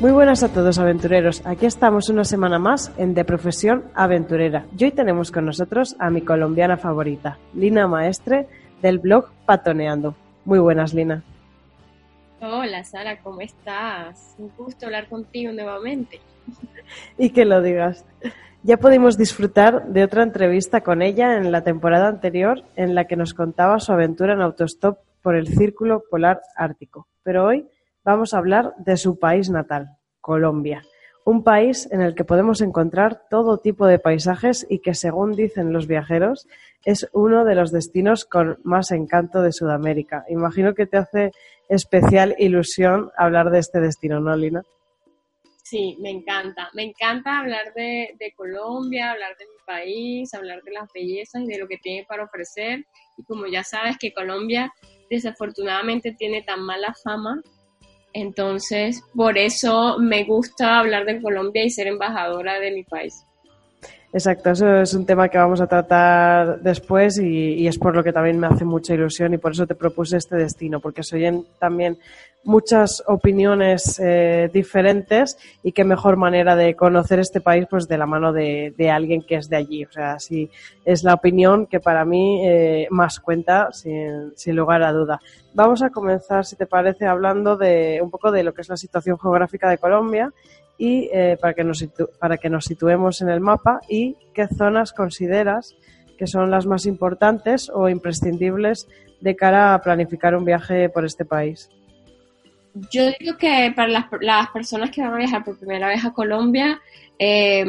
Muy buenas a todos aventureros, aquí estamos una semana más en De Profesión Aventurera y hoy tenemos con nosotros a mi colombiana favorita, Lina Maestre del blog Patoneando. Muy buenas Lina. Hola Sara, ¿cómo estás? Un gusto hablar contigo nuevamente. Y que lo digas. Ya pudimos disfrutar de otra entrevista con ella en la temporada anterior en la que nos contaba su aventura en autostop por el Círculo Polar Ártico. Pero hoy vamos a hablar de su país natal, Colombia. Un país en el que podemos encontrar todo tipo de paisajes y que, según dicen los viajeros, es uno de los destinos con más encanto de Sudamérica. Imagino que te hace especial ilusión hablar de este destino, ¿no, Lina? Sí, me encanta. Me encanta hablar de, de, Colombia, hablar de mi país, hablar de las bellezas y de lo que tiene para ofrecer. Y como ya sabes que Colombia desafortunadamente tiene tan mala fama, entonces por eso me gusta hablar de Colombia y ser embajadora de mi país. Exacto, eso es un tema que vamos a tratar después y, es por lo que también me hace mucha ilusión y por eso te propuse este destino, porque se oyen también muchas opiniones eh, diferentes y qué mejor manera de conocer este país pues de la mano de, de alguien que es de allí. O sea, sí, es la opinión que para mí eh, más cuenta sin, sin lugar a duda. Vamos a comenzar, si te parece, hablando de un poco de lo que es la situación geográfica de Colombia y eh, para, que nos para que nos situemos en el mapa y qué zonas consideras que son las más importantes o imprescindibles de cara a planificar un viaje por este país. Yo digo que para las, las personas que van a viajar por primera vez a Colombia, eh,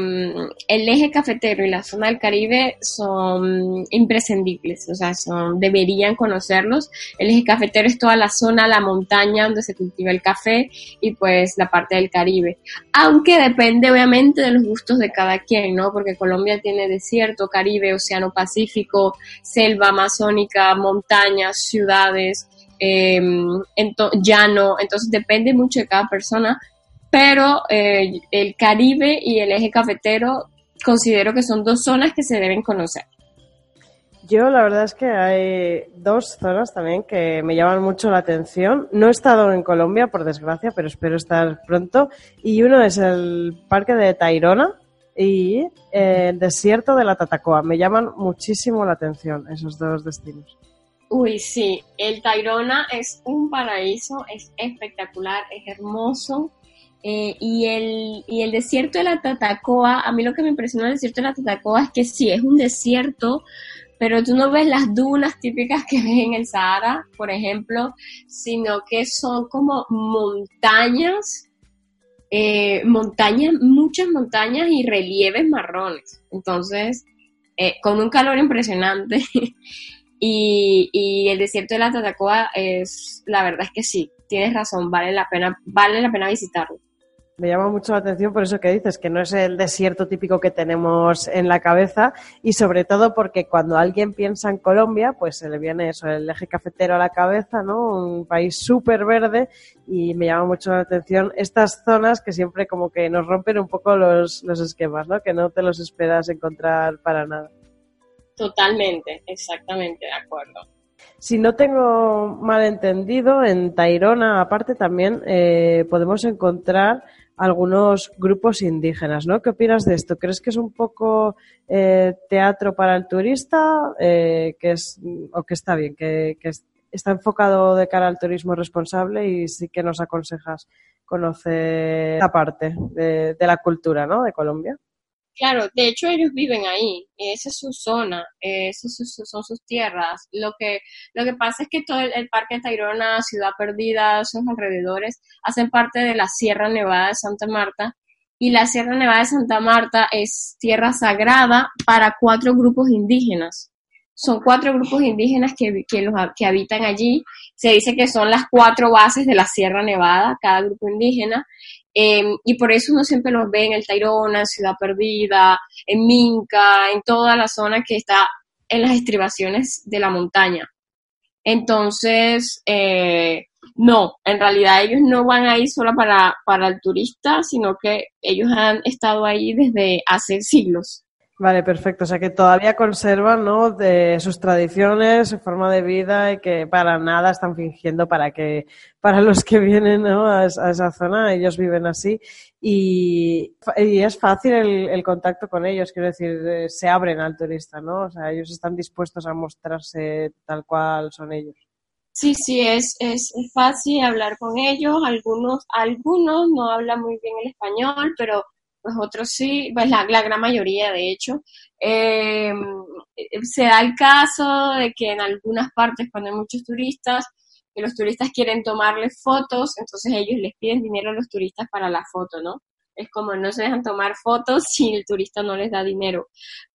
el eje cafetero y la zona del Caribe son imprescindibles, o sea, son, deberían conocerlos. El eje cafetero es toda la zona, la montaña donde se cultiva el café y pues la parte del Caribe. Aunque depende obviamente de los gustos de cada quien, ¿no? Porque Colombia tiene desierto, Caribe, Océano Pacífico, selva amazónica, montañas, ciudades, eh, ento llano, entonces depende mucho de cada persona pero eh, el Caribe y el eje cafetero considero que son dos zonas que se deben conocer. Yo la verdad es que hay dos zonas también que me llaman mucho la atención. No he estado en Colombia, por desgracia, pero espero estar pronto. Y uno es el Parque de Tayrona y el desierto de la Tatacoa. Me llaman muchísimo la atención esos dos destinos. Uy, sí, el Tayrona es un paraíso, es espectacular, es hermoso. Eh, y, el, y el desierto de la Tatacoa, a mí lo que me impresionó del desierto de la Tatacoa es que sí, es un desierto, pero tú no ves las dunas típicas que ves en el Sahara, por ejemplo, sino que son como montañas, eh, montañas, muchas montañas y relieves marrones. Entonces, eh, con un calor impresionante. y, y el desierto de la Tatacoa es, la verdad es que sí, tienes razón, vale la pena, vale la pena visitarlo. Me llama mucho la atención por eso que dices, que no es el desierto típico que tenemos en la cabeza y sobre todo porque cuando alguien piensa en Colombia, pues se le viene eso, el eje cafetero a la cabeza, ¿no? Un país súper verde y me llama mucho la atención estas zonas que siempre como que nos rompen un poco los, los esquemas, ¿no? Que no te los esperas encontrar para nada. Totalmente, exactamente, de acuerdo. Si no tengo mal entendido, en Tairona, aparte, también eh, podemos encontrar algunos grupos indígenas, ¿no? ¿Qué opinas de esto? ¿Crees que es un poco eh, teatro para el turista eh, que es, o que está bien, que, está enfocado de cara al turismo responsable y sí que nos aconsejas conocer esta parte de la cultura, ¿no? De Colombia? Claro, de hecho ellos viven ahí, esa es su zona, esas son sus tierras. Lo que, lo que pasa es que todo el, Parque de Tayrona, Ciudad Perdida, sus alrededores, hacen parte de la Sierra Nevada de Santa Marta y la Sierra Nevada de Santa Marta es tierra sagrada para cuatro grupos indígenas. Son cuatro grupos indígenas que, que, los, que habitan allí. Se dice que son las cuatro bases de la Sierra Nevada, cada grupo indígena. Em, y por eso uno siempre los ve en el Tayrona, en Ciudad Perdida, en Minca, en toda la zona que está en las estribaciones de la montaña. Entonces, eh, no, en realidad ellos no van ahí solo para, para el turista, sino que ellos han estado ahí desde hace siglos. Vale, perfecto. O sea que todavía conservan ¿no? de sus tradiciones, su forma de vida y que para nada están fingiendo para que para los que vienen ¿no? a, esa zona ellos viven así y, y es fácil el, el, contacto con ellos. Quiero decir, eh, se abren al turista, ¿no? O sea, ellos están dispuestos a mostrarse tal cual son ellos. Sí, sí, es, es, es fácil hablar con ellos. Algunos, algunos no hablan muy bien el español, pero pues otros sí, pues la, gran mayoría de hecho. Eh, se da el caso de que en algunas partes cuando hay muchos turistas, que los turistas quieren tomarles fotos, entonces ellos les piden dinero a los turistas para la foto, ¿no? Es como no se dejan tomar fotos si el turista no les da dinero.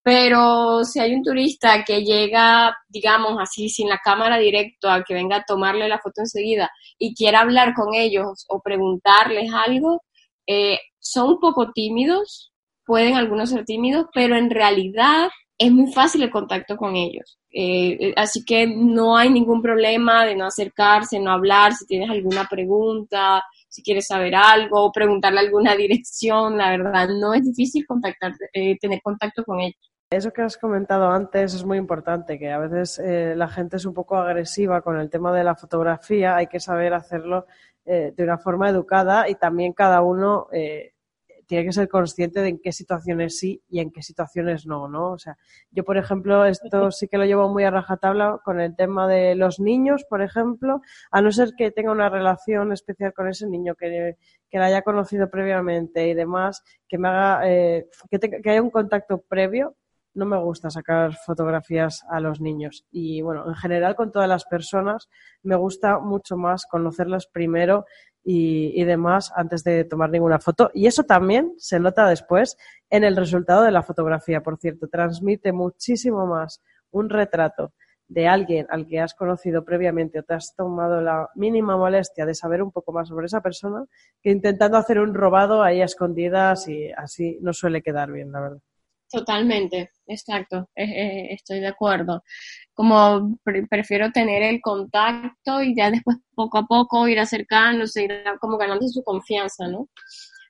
Pero si hay un turista que llega, digamos así, sin la cámara directo, a que venga a tomarle la foto enseguida y quiera hablar con ellos o preguntarles algo, eh, son un poco tímidos, pueden algunos ser tímidos, pero en realidad es muy fácil el contacto con ellos. Eh, eh, así que no hay ningún problema de no acercarse, no hablar, si tienes alguna pregunta, si quieres saber algo, preguntarle alguna dirección, la verdad no es difícil contactar, tener contacto con ellos. Eso que has comentado antes es muy importante, que a veces la gente es un poco agresiva con el tema de la fotografía, hay que saber hacerlo eh, de una forma educada y también cada uno eh, tiene que ser consciente de en qué situaciones sí y en qué situaciones no, ¿no? O sea, yo, por ejemplo, esto sí que lo llevo muy a rajatabla con el tema de los niños, por ejemplo, a no ser que tenga una relación especial con ese niño que, que la haya conocido previamente y demás, que me haga, eh, que, que haya un contacto previo, no me gusta sacar fotografías a los niños. Y bueno, en general con todas las personas me gusta mucho más conocerlas primero y, demás antes de tomar ninguna foto. Y eso también se nota después en el resultado de la fotografía, por cierto. Transmite muchísimo más un retrato de alguien al que has conocido previamente o te has tomado la mínima molestia de saber un poco más sobre esa persona que intentando hacer un robado ahí a escondidas y así no suele quedar bien, la verdad. Totalmente, exacto, estoy de acuerdo. Como prefiero tener el contacto y ya después poco a poco ir acercándose, ir como ganando su confianza, ¿no?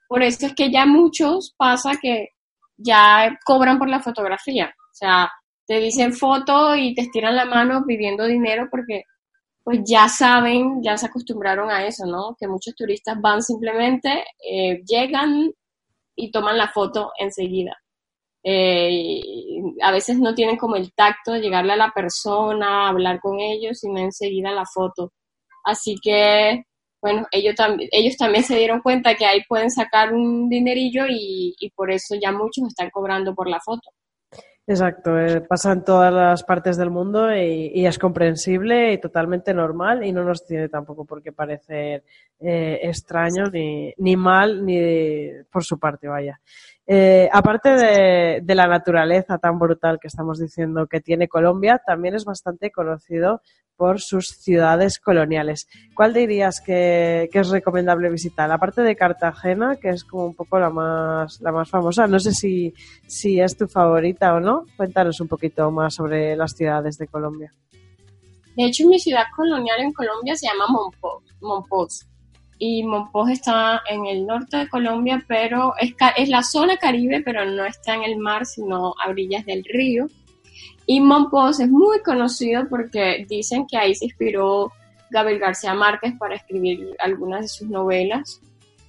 Por eso es que ya muchos pasa que ya cobran por la fotografía, o sea, te dicen foto y te estiran la mano pidiendo dinero porque pues ya saben, ya se acostumbraron a eso, ¿no? Que muchos turistas van simplemente, eh, llegan y toman la foto enseguida. Eh, a veces no tienen como el tacto de llegarle a la persona, hablar con ellos, sino enseguida la foto. Así que, bueno, ellos, también ellos también se dieron cuenta que ahí pueden sacar un dinerillo y, por eso ya muchos están cobrando por la foto. Exacto, eh, pasa en todas las partes del mundo y, es comprensible y totalmente normal y no nos tiene tampoco por qué parecer eh, extraño ni, ni mal ni por su parte, vaya. Eh, aparte de, la naturaleza tan brutal que estamos diciendo que tiene Colombia, también es bastante conocido por sus ciudades coloniales. ¿Cuál dirías que, es recomendable visitar? Aparte de Cartagena, que es como un poco la más, la más famosa, no sé si, si es tu favorita o no. Cuéntanos un poquito más sobre las ciudades de Colombia. De hecho, mi ciudad colonial en Colombia se llama Monpós y Monpós está en el norte de Colombia, pero es, la zona caribe, pero no está en el mar, sino a orillas del río. Y Monpós es muy conocido porque dicen que ahí se inspiró Gabriel García Márquez para escribir algunas de sus novelas.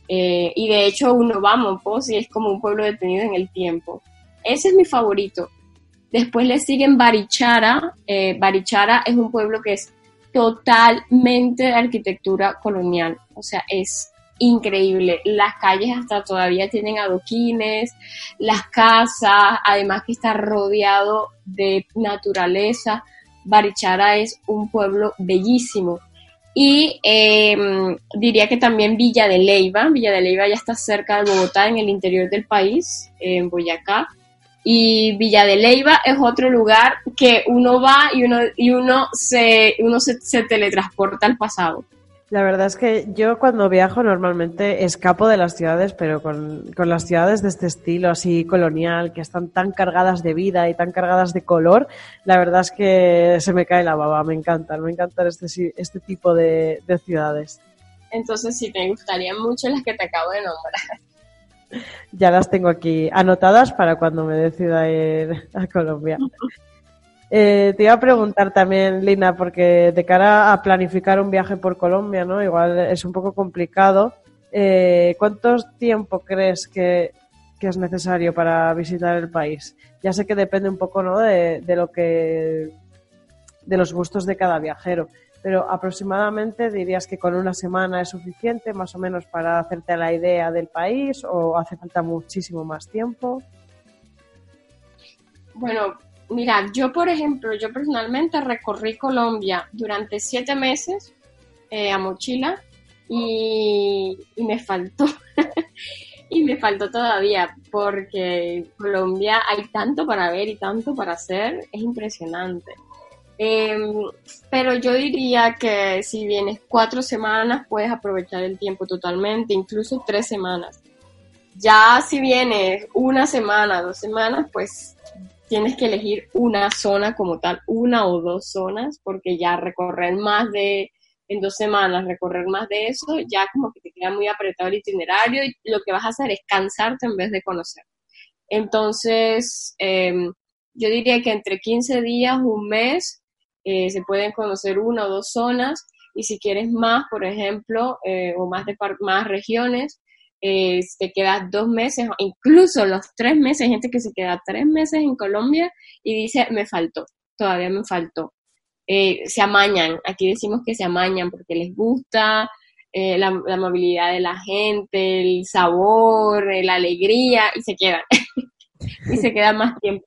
Eh, y de hecho uno va a Monpós y es como un pueblo detenido en el tiempo. Ese es mi favorito. Después le siguen Barichara. Eh, Barichara es un pueblo que es totalmente de arquitectura colonial. O sea, es increíble. Las calles hasta todavía tienen adoquines, las casas, además que está rodeado de naturaleza. Barichara es un pueblo bellísimo. Y em, diría que también Villa de Leiva. Villa de Leiva ya está cerca de Bogotá, en el interior del país, en Boyacá. Y Villa de Leiva es otro lugar que uno va y uno, y uno, se, uno se, se teletransporta al pasado. La verdad es que yo cuando viajo normalmente escapo de las ciudades, pero con, con, las ciudades de este estilo así colonial, que están tan cargadas de vida y tan cargadas de color, la verdad es que se me cae la baba, me encantan, me encantan este, este tipo de, de ciudades. Entonces sí, me gustarían mucho las que te acabo de nombrar. Ya las tengo aquí anotadas para cuando me decida ir a Colombia. Eh, te iba a preguntar también, Lina, porque de cara a planificar un viaje por Colombia, ¿no? Igual es un poco complicado. Eh, ¿Cuánto tiempo crees que, que, es necesario para visitar el país? Ya sé que depende un poco, ¿no? De, de lo que de los gustos de cada viajero, pero aproximadamente dirías que con una semana es suficiente, más o menos, para hacerte la idea del país, o hace falta muchísimo más tiempo. Bueno, Mira, yo por ejemplo, yo personalmente recorrí Colombia durante siete meses eh, a mochila y, y me faltó. y me faltó todavía porque Colombia hay tanto para ver y tanto para hacer, es impresionante. Eh, pero yo diría que si vienes cuatro semanas puedes aprovechar el tiempo totalmente, incluso tres semanas. Ya si vienes una semana, dos semanas, pues tienes que elegir una zona como tal, una o dos zonas, porque ya recorrer más de, en dos semanas, recorrer más de eso, ya como que te queda muy apretado el itinerario y lo que vas a hacer es cansarte en vez de conocer. Entonces, em, yo diría que entre 15 días, un mes, eh, se pueden conocer una o dos zonas y si quieres más, por ejemplo, eh, o más, de más regiones, eh, te quedas dos meses, incluso los tres meses, gente que se queda tres meses en Colombia y dice, me faltó, todavía me faltó. Eh, se amañan, aquí decimos que se amañan porque les gusta eh, la, la, amabilidad de la gente, el sabor, la alegría y se quedan. y se quedan más tiempo.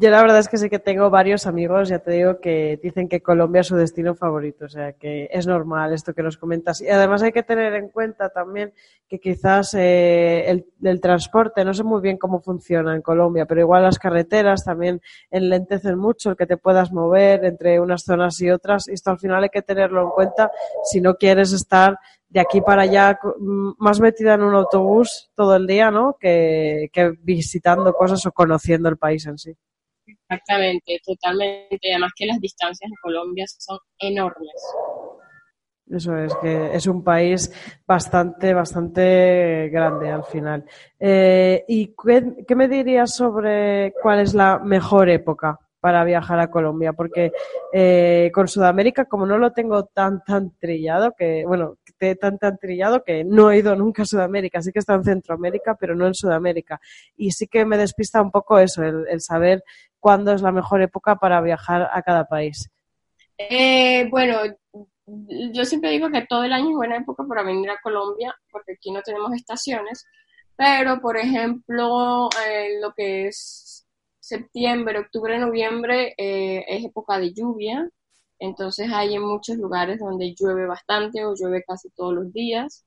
Yo la verdad es que sí que tengo varios amigos, ya te digo, que dicen que Colombia es su destino favorito, o sea que es normal esto que nos comentas. Y además hay que tener en cuenta también que quizás eh, el, el, transporte, no sé muy bien cómo funciona en Colombia, pero igual las carreteras también enlentecen mucho el que te puedas mover entre unas zonas y otras. Y esto al final hay que tenerlo en cuenta si no quieres estar de aquí para allá más metida en un autobús todo el día, ¿no? Que, que visitando cosas o conociendo el país en sí. Exactamente, totalmente. Además que las distancias en Colombia son enormes. Eso es, que es un país bastante, bastante grande al final. Eh, ¿Y qué, me dirías sobre cuál es la mejor época para viajar a Colombia? Porque eh, con Sudamérica, como no lo tengo tan, tan trillado, que, bueno, tan, tan trillado que no he ido nunca a Sudamérica, sí que está en Centroamérica, pero no en Sudamérica. Y sí que me despista un poco eso, el saber cuándo es la mejor época para viajar a cada país? Eh, bueno, yo siempre digo que todo el año es buena época para venir a Colombia, porque aquí no tenemos estaciones, pero por ejemplo, eh, lo que es septiembre, octubre, noviembre eh, es época de lluvia, entonces hay en muchos lugares donde llueve bastante o llueve casi todos los días.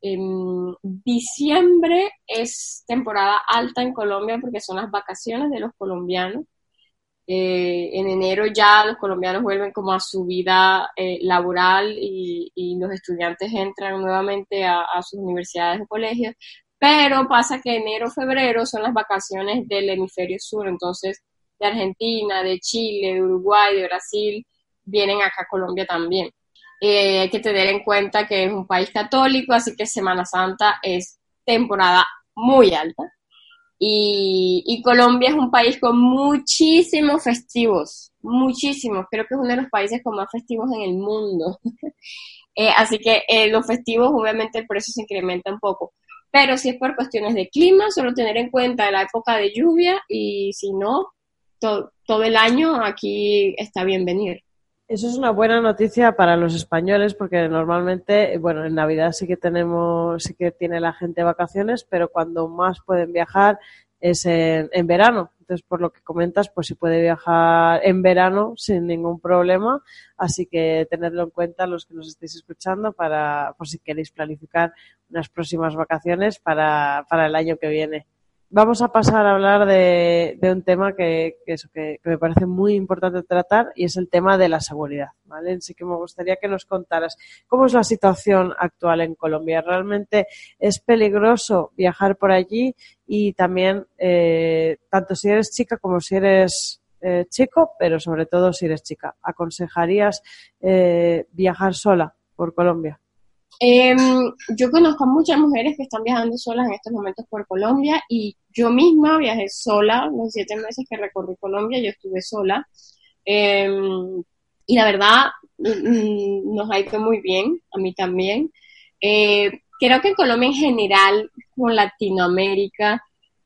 En diciembre es temporada alta en Colombia porque son las vacaciones de los colombianos. Eh, en enero ya los colombianos vuelven como a su vida eh, laboral y, los estudiantes entran nuevamente a, a, sus universidades o colegios, pero pasa que enero, febrero son las vacaciones del hemisferio sur, entonces de Argentina, de Chile, de Uruguay, de Brasil, vienen acá a Colombia también. Eh, hay que tener en cuenta que es un país católico, así que Semana Santa es temporada muy alta. Y, Colombia es un país con muchísimos festivos, muchísimos. Creo que es uno de los países con más festivos en el mundo. Eh, así que eh, los festivos, obviamente, el precio se incrementa un poco. Pero si es por cuestiones de clima, solo tener en cuenta la época de lluvia y si no, todo el año aquí está bien venir. Eso es una buena noticia para los españoles porque normalmente, bueno, en Navidad sí que tenemos, sí que tiene la gente vacaciones, pero cuando más pueden viajar es en, verano. Entonces, por lo que comentas, pues se puede viajar en verano sin ningún problema. Así que tenedlo en cuenta los que nos estéis escuchando para, por si queréis planificar unas próximas vacaciones para, para el año que viene vamos a pasar a hablar de, un tema que, eso, que, me parece muy importante tratar y es el tema de la seguridad. ¿vale? Así que me gustaría que nos contaras cómo es la situación actual en Colombia. ¿Realmente es peligroso viajar por allí? Y también, eh, tanto si eres chica como si eres eh, chico, pero sobre todo si eres chica, ¿aconsejarías eh, viajar sola por Colombia? Em, yo conozco a muchas mujeres que están viajando solas en estos momentos por Colombia y yo misma viajé sola, los siete meses que recorrí Colombia, yo estuve sola. Em, y la verdad, mm, nos ha ido muy bien, a mí también. Eh, creo que en Colombia en general, con Latinoamérica,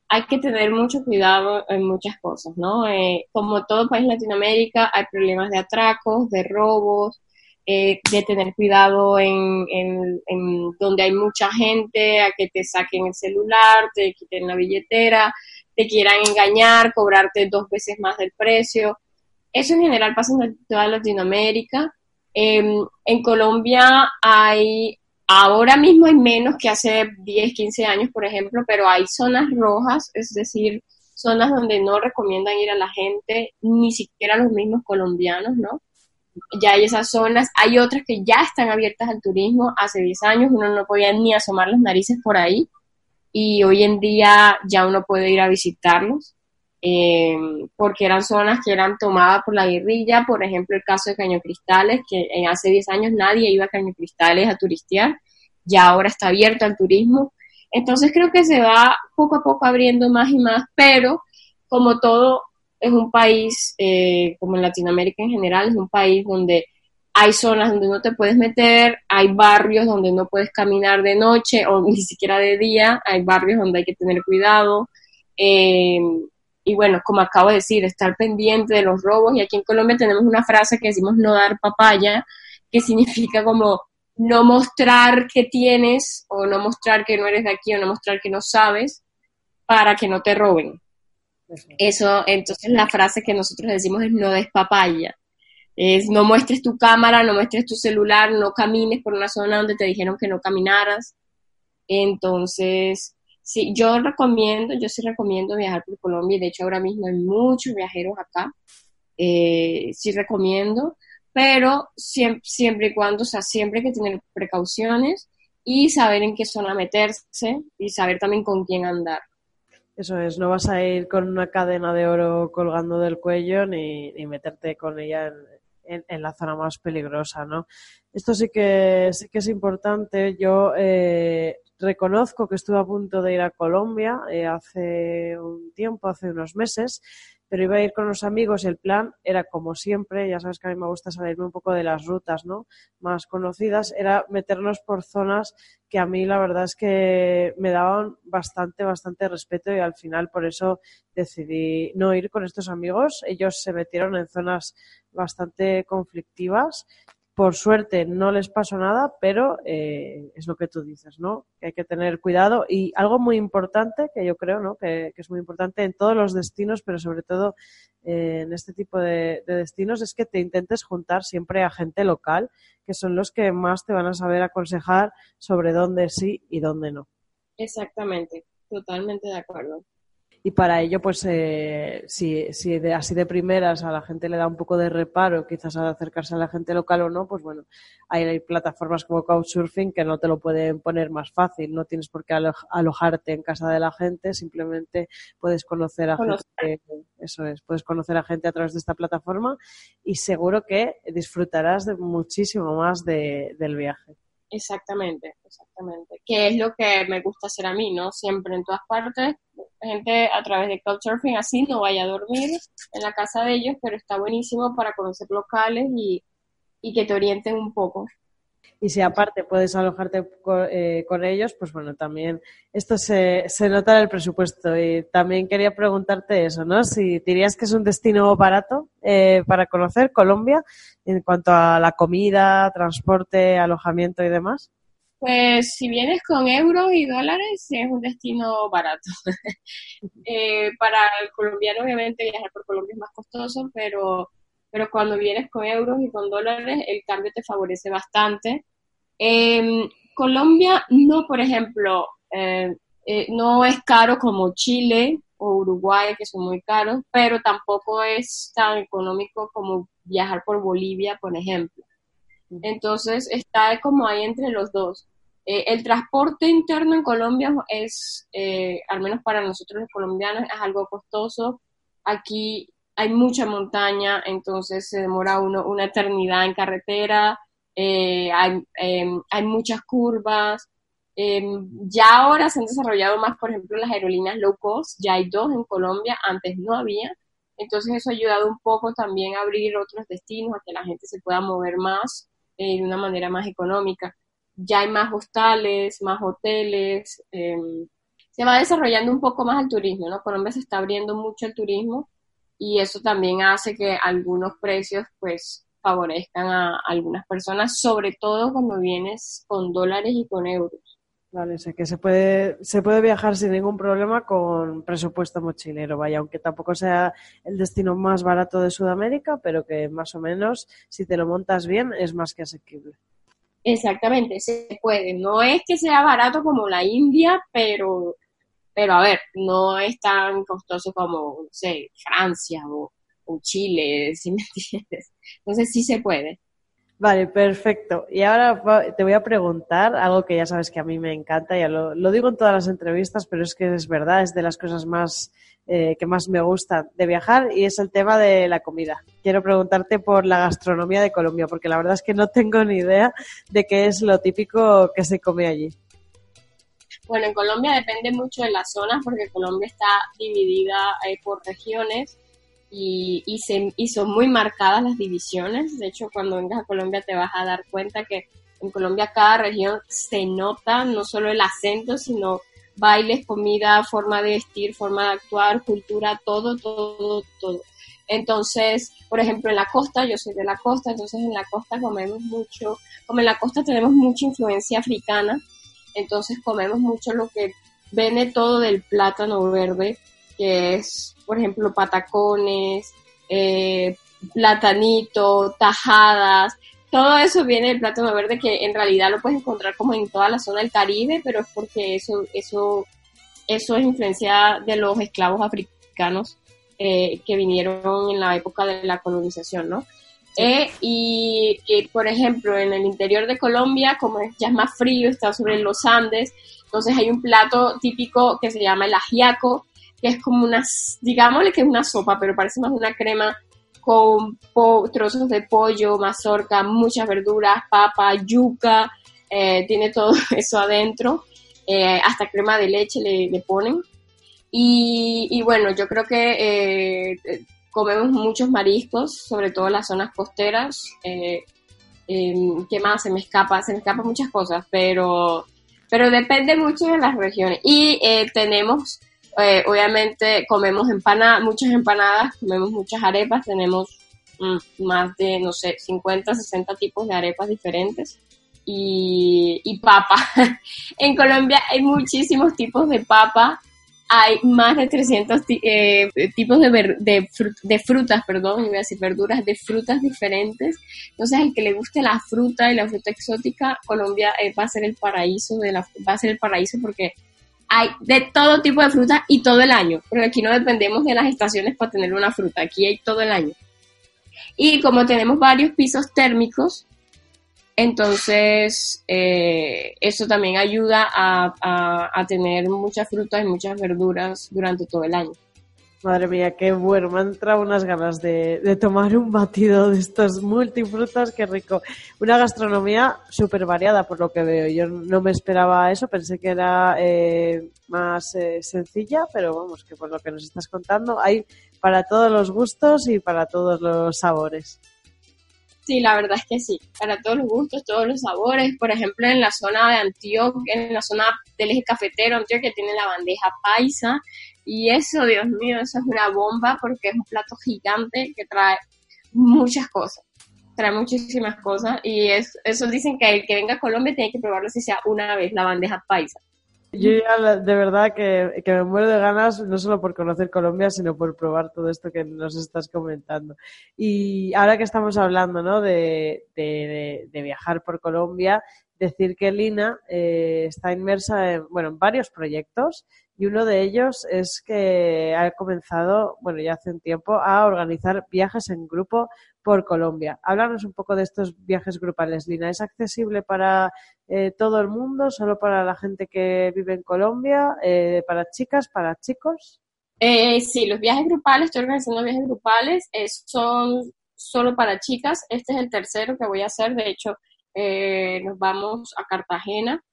hay que tener mucho cuidado en muchas cosas, ¿no? Eh, como todo país Latinoamérica, hay problemas de atracos, de robos, eh, de tener cuidado en, donde hay mucha gente, a que te saquen el celular, te quiten la billetera, te quieran engañar, cobrarte dos veces más del precio. Eso en general pasa en toda Latinoamérica. Em, en Colombia hay, ahora mismo hay menos que hace 10, 15 años, por ejemplo, pero hay zonas rojas, es decir, zonas donde no recomiendan ir a la gente, ni siquiera los mismos colombianos, ¿no? Ya hay esas zonas, hay otras que ya están abiertas al turismo, hace 10 años uno no podía ni asomar las narices por ahí. Y hoy en día ya uno puede ir a visitarlos eh, porque eran zonas que eran tomadas por la guerrilla, por ejemplo el caso de Caño Cristales, que hace 10 años nadie iba a Caño Cristales a turistear, ya ahora está abierto al turismo, entonces creo que se va poco a poco abriendo más y más, pero como todo es un país, eh, como en Latinoamérica en general, es un país donde hay zonas donde no te puedes meter, hay barrios donde no puedes caminar de noche o ni siquiera de día, hay barrios donde hay que tener cuidado. Eh, y bueno, como acabo de decir, estar pendiente de los robos. Y aquí en Colombia tenemos una frase que decimos no dar papaya, que significa como no mostrar que tienes o no mostrar que no eres de aquí o no mostrar que no sabes para que no te roben. Eso, entonces la frase que nosotros decimos es no des papaya. Es no muestres tu cámara, no muestres tu celular, no camines por una zona donde te dijeron que no caminaras. Entonces, sí, yo recomiendo, yo sí recomiendo viajar por Colombia. De hecho, ahora mismo hay muchos viajeros acá. Eh, sí recomiendo, pero siempre, siempre y cuando, o sea, siempre hay que tener precauciones y saber en qué zona meterse y saber también con quién andar. Eso es, no vas a ir con una cadena de oro colgando del cuello ni, meterte con ella en, en, la zona más peligrosa, ¿no? Esto sí que, sí que es importante. Yo eh, reconozco que estuve a punto de ir a Colombia eh, hace un tiempo, hace unos meses, pero iba a ir con los amigos y el plan era como siempre, ya sabes que a mí me gusta salirme un poco de las rutas ¿no? más conocidas, era meternos por zonas que a mí la verdad es que me daban bastante, bastante respeto y al final por eso decidí no ir con estos amigos. Ellos se metieron en zonas bastante conflictivas por suerte no les pasó nada, pero eh, es lo que tú dices, ¿no? Que hay que tener cuidado y algo muy importante que yo creo, ¿no? Que, es muy importante en todos los destinos, pero sobre todo eh, en este tipo de, destinos es que te intentes juntar siempre a gente local, que son los que más te van a saber aconsejar sobre dónde sí y dónde no. Exactamente, totalmente de acuerdo y para ello, pues eh, si, si de, así de primeras a la gente le da un poco de reparo, quizás al acercarse a la gente local o no, pues bueno, hay, plataformas como Couchsurfing que no te lo pueden poner más fácil, no tienes por qué alojarte en casa de la gente, simplemente puedes conocer a gente, eso es, puedes conocer a gente a través de esta plataforma y seguro que disfrutarás de muchísimo más de, del viaje. Exactamente, exactamente. Que es lo que me gusta hacer a mí, ¿no? Siempre en todas partes gente a través de Couchsurfing, así no vaya a dormir en la casa de ellos, pero está buenísimo para conocer locales y, y que te orienten un poco. Y si aparte puedes alojarte eh, con, ellos, pues bueno, también esto se, se nota en el presupuesto. Y también quería preguntarte eso, ¿no? Si dirías que es un destino barato eh, para conocer Colombia en cuanto a la comida, transporte, alojamiento y demás. Pues si vienes con euros y dólares, es un destino barato. Eh, para el colombiano, obviamente, viajar por Colombia es más costoso, pero, pero cuando vienes con euros y con dólares, el cambio te favorece bastante. Eh, Colombia no, por ejemplo, eh, eh, no es caro como Chile o Uruguay, que son muy caros, pero tampoco es tan económico como viajar por Bolivia, por ejemplo. Entonces está como ahí entre los dos. Eh, el transporte interno en Colombia es, al menos para nosotros los colombianos, es algo costoso. Aquí hay mucha montaña, entonces se demora uno una eternidad en carretera. Eh, em, hay, muchas curvas. Em, ya ahora se han desarrollado más, por ejemplo, las aerolíneas low cost, ya hay dos en Colombia, antes no había. Entonces eso ha ayudado un poco también a abrir otros destinos, a que la gente se pueda mover más eh, de una manera más económica. Ya hay más hostales, más hoteles, em, se va desarrollando un poco más el turismo, ¿no? Colombia se está abriendo mucho el turismo y eso también hace que algunos precios pues favorezcan a algunas personas, sobre todo cuando vienes con dólares y con euros. Vale, o sea que se puede, se puede viajar sin ningún problema con presupuesto mochilero, vaya, aunque tampoco sea el destino más barato de Sudamérica, pero que más o menos, si te lo montas bien, es más que asequible. Exactamente, se puede. No es que sea barato como la India, pero, pero a ver, no es tan costoso como, no sé, Francia o, Chile, si me entiendes. Entonces sí se puede. Vale, perfecto. Y ahora te voy a preguntar algo que ya sabes que a mí me encanta, ya lo, digo en todas las entrevistas, pero es que es verdad, es de las cosas más eh, que más me gusta de viajar y es el tema de la comida. Quiero preguntarte por la gastronomía de Colombia, porque la verdad es que no tengo ni idea de qué es lo típico que se come allí. Bueno, en Colombia depende mucho de las zonas, porque Colombia está dividida eh, por regiones y, y, se, y son muy marcadas las divisiones. De hecho, cuando vengas a Colombia te vas a dar cuenta que en Colombia cada región se nota no solo el acento, sino bailes, comida, forma de vestir, forma de actuar, cultura, todo, todo, todo. Entonces, por ejemplo, en la costa, yo soy de la costa, entonces en la costa comemos mucho, como en la costa tenemos mucha influencia africana, entonces comemos mucho lo que viene todo del plátano verde, que es, por ejemplo, patacones, eh, platanito, tajadas, todo eso viene del plátano verde que en realidad lo puedes encontrar como en toda la zona del Caribe, pero es porque eso, eso, eso es influencia de los esclavos africanos eh, que vinieron en la época de la colonización, ¿no? Eh, y, por ejemplo, en el interior de Colombia, como ya es más frío, está sobre los Andes, entonces hay un plato típico que se llama el ajiaco, que es como una, digámosle que es una sopa, pero parece más una crema con trozos de pollo, mazorca, muchas verduras, papa, yuca, eh, tiene todo eso adentro, eh, hasta crema de leche le, ponen. Y, bueno, yo creo que eh, comemos muchos mariscos, sobre todo en las zonas costeras. Em, ¿Qué más? Se me escapa, se me escapan muchas cosas, pero, pero depende mucho de las regiones. Y tenemos eh, obviamente comemos empanadas, muchas empanadas, comemos muchas arepas, tenemos mm, más de, no sé, 50, 60 tipos de arepas diferentes. Y, y papa. en Colombia hay muchísimos tipos de papa. Hay más de 300 eh, tipos de, frutas, perdón, iba a decir verduras, de frutas diferentes. Entonces, el que le guste la fruta y la fruta exótica, Colombia eh, va a ser el paraíso de la, va a ser el paraíso porque hay de todo tipo de fruta y todo el año, porque aquí no dependemos de las estaciones para tener una fruta, aquí hay todo el año. Y como tenemos varios pisos térmicos, entonces eh, eso también ayuda a, tener muchas frutas y muchas verduras durante todo el año. Madre mía, qué bueno. Me han entrado unas ganas de, tomar un batido de estos multifrutas, qué rico. Una gastronomía súper variada por lo que veo. Yo no me esperaba eso, pensé que era eh, más eh, sencilla, pero vamos, que por lo que nos estás contando hay para todos los gustos y para todos los sabores. Sí, la verdad es que sí, para todos los gustos, todos los sabores. Por ejemplo, en la zona de Antioquia, en la zona del eje cafetero, Antioquia tiene la bandeja paisa. Y eso, Dios mío, eso es una bomba porque es un plato gigante que trae muchas cosas. Trae muchísimas cosas. Y es, eso dicen que el que venga a Colombia tiene que probarlo si sea una vez, la bandeja paisa. Yo ya de verdad que, me muero de ganas, no solo por conocer Colombia, sino por probar todo esto que nos estás comentando. Y ahora que estamos hablando ¿no? de, viajar por Colombia, decir que Lina eh, está inmersa en, bueno, en varios proyectos y uno de ellos es que ha comenzado, bueno, ya hace un tiempo, a organizar viajes en grupo por Colombia. Háblanos un poco de estos viajes grupales, Lina. ¿Es accesible para eh, todo el mundo, solo para la gente que vive en Colombia, eh, para chicas, para chicos? Eh, sí, los viajes grupales, estoy organizando viajes grupales, son solo para chicas. Este es el tercero que voy a hacer. De hecho, nos vamos a Cartagena.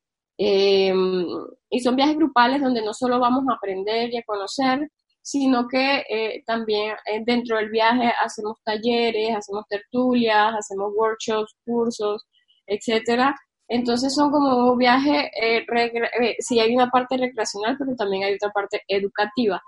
Y son viajes grupales donde no solo vamos a aprender y a conocer, sino que también dentro del viaje hacemos talleres, hacemos tertulias, hacemos workshops, cursos, etcétera, entonces son como eh, eh, sí hay una parte recreacional, pero también hay otra parte educativa.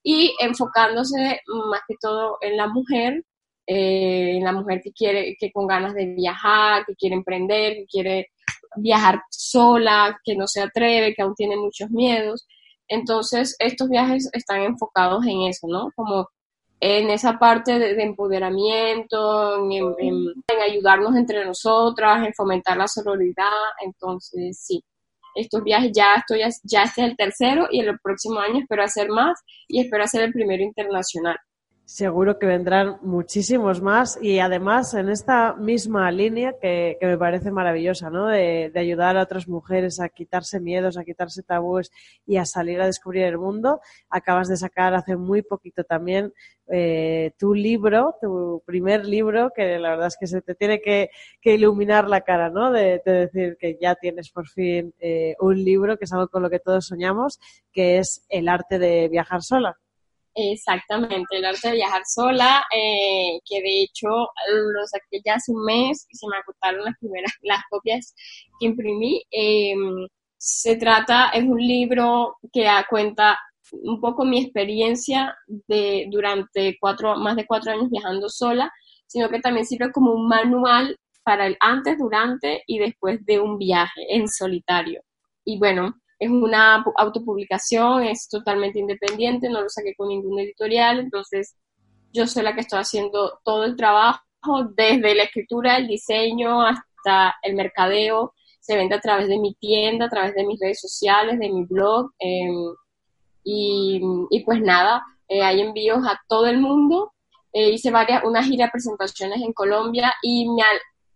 Y enfocándose más que todo en la mujer, eh, en la mujer que quiere, que con ganas de viajar, que quiere emprender, que quiere viajar sola, que no se atreve, que aún tiene muchos miedos. Entonces, estos viajes están enfocados en eso, ¿no? Como en esa parte de, empoderamiento, en, ayudarnos entre nosotras, en fomentar la sororidad. Entonces, sí, estos viajes ya estoy, ya este es el tercero y el próximo año espero hacer más y espero hacer el primero internacional. Seguro que vendrán muchísimos más y además en esta misma línea que, me parece maravillosa, ¿no? De, ayudar a otras mujeres a quitarse miedos, a quitarse tabúes y a salir a descubrir el mundo. Acabas de sacar hace muy poquito también eh, tu libro, tu primer libro, que la verdad es que se te tiene que, iluminar la cara, ¿no? De, decir que ya tienes por fin eh, un libro, que es algo con lo que todos soñamos, que es El arte de viajar sola. Exactamente, el arte de viajar sola, eh, que de hecho lo saqué ya hace un mes y se me agotaron las primeras, las copias que imprimí. Em, se trata, es un libro que cuenta un poco mi experiencia de durante cuatro, más de cuatro años viajando sola, sino que también sirve como un manual para el antes, durante y después de un viaje en solitario. Y bueno, es una autopublicación, es totalmente independiente, no lo saqué con ningún editorial, entonces yo soy la que estoy haciendo todo el trabajo, desde la escritura, el diseño hasta el mercadeo, se vende a través de mi tienda, a través de mis redes sociales, de mi blog, em, y, pues nada, eh, hay envíos a todo el mundo, eh, hice varias, una gira de presentaciones en Colombia y me,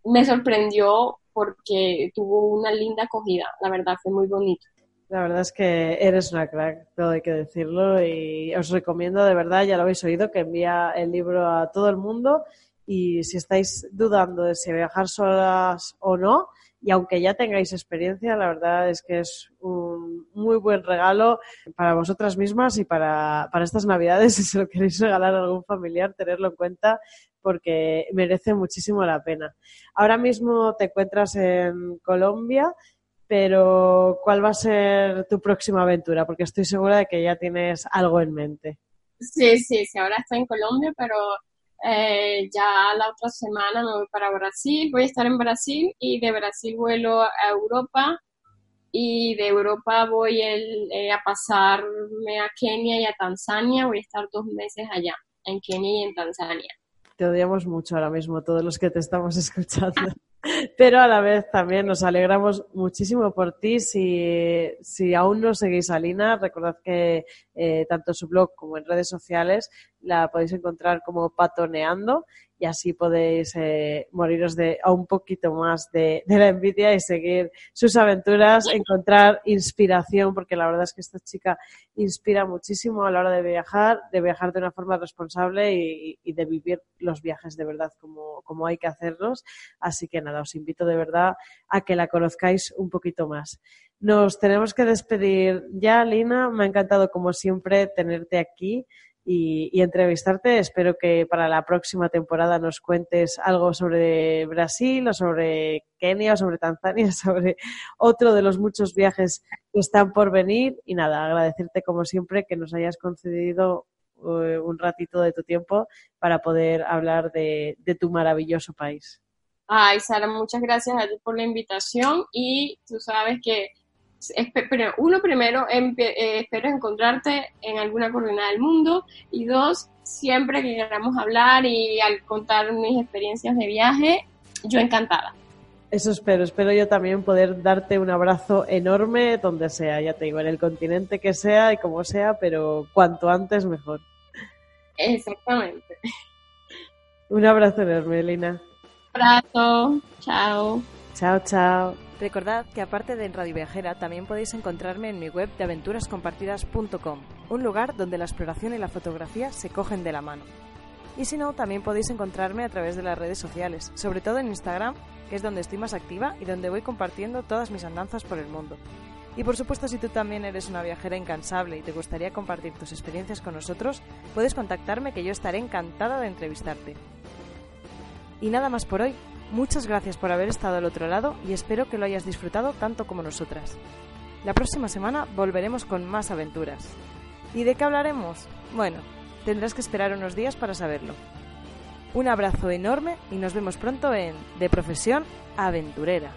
me sorprendió porque tuvo una linda acogida, la verdad fue muy bonito. La verdad es que eres una crack, todo hay que decirlo, y os recomiendo de verdad, ya lo habéis oído, que envía el libro a todo el mundo y si estáis dudando de si viajar solas o no, y aunque ya tengáis experiencia, la verdad es que es un muy buen regalo para vosotras mismas y para, para estas navidades, si se lo queréis regalar a algún familiar, tenerlo en cuenta porque merece muchísimo la pena. Ahora mismo te encuentras en Colombia pero ¿cuál va a ser tu próxima aventura? Porque estoy segura de que ya tienes algo en mente. Sí, sí, sí, ahora estoy en Colombia, pero eh, ya la otra semana me voy para Brasil, voy a estar en Brasil y de Brasil vuelo a Europa y de Europa voy eh, a pasarme a Kenia y a Tanzania, voy a estar dos meses allá, en Kenia y en Tanzania. Te odiamos mucho ahora mismo todos los que te estamos escuchando. Pero a la vez también nos alegramos muchísimo por ti. Si, si aún no seguís a Lina, recordad que eh, tanto su blog como en redes sociales la podéis encontrar como patoneando y así podéis eh, moriros de a un poquito más de, la envidia y seguir sus aventuras, encontrar inspiración, porque la verdad es que esta chica inspira muchísimo a la hora de viajar, de viajar de una forma responsable y, y de vivir los viajes de verdad como, como hay que hacerlos. Así que nada, os invito de verdad a que la conozcáis un poquito más. Nos tenemos que despedir ya, Lina. Me ha encantado, como siempre, tenerte aquí y, entrevistarte. Espero que para la próxima temporada nos cuentes algo sobre Brasil o sobre Kenia o sobre Tanzania, sobre otro de los muchos viajes que están por venir. Y nada, agradecerte como siempre que nos hayas concedido eh, un ratito de tu tiempo para poder hablar de, de tu maravilloso país. Ay, Sara, muchas gracias a ti por la invitación y tú sabes que pero uno primero, eh, espero encontrarte en alguna coordenada del mundo y dos, siempre que queramos hablar y al contar mis experiencias de viaje, yo encantada. Eso espero, espero yo también poder darte un abrazo enorme donde sea, ya te digo, en el continente que sea y como sea, pero cuanto antes mejor. Exactamente. Un abrazo enorme, Elena. Un abrazo, chao. Chao, chao. Recordad que aparte de en Radio Viajera también podéis encontrarme en mi web de aventurascompartidas.com, un lugar donde la exploración y la fotografía se cogen de la mano. Y si no, también podéis encontrarme a través de las redes sociales, sobre todo en Instagram, que es donde estoy más activa y donde voy compartiendo todas mis andanzas por el mundo. Y por supuesto, si tú también eres una viajera incansable y te gustaría compartir tus experiencias con nosotros, puedes contactarme que yo estaré encantada de entrevistarte. Y nada más por hoy. Muchas gracias por haber estado al otro lado y espero que lo hayas disfrutado tanto como nosotras. La próxima semana volveremos con más aventuras. ¿Y de qué hablaremos? Bueno, tendrás que esperar unos días para saberlo. Un abrazo enorme y nos vemos pronto en De Profesión Aventurera.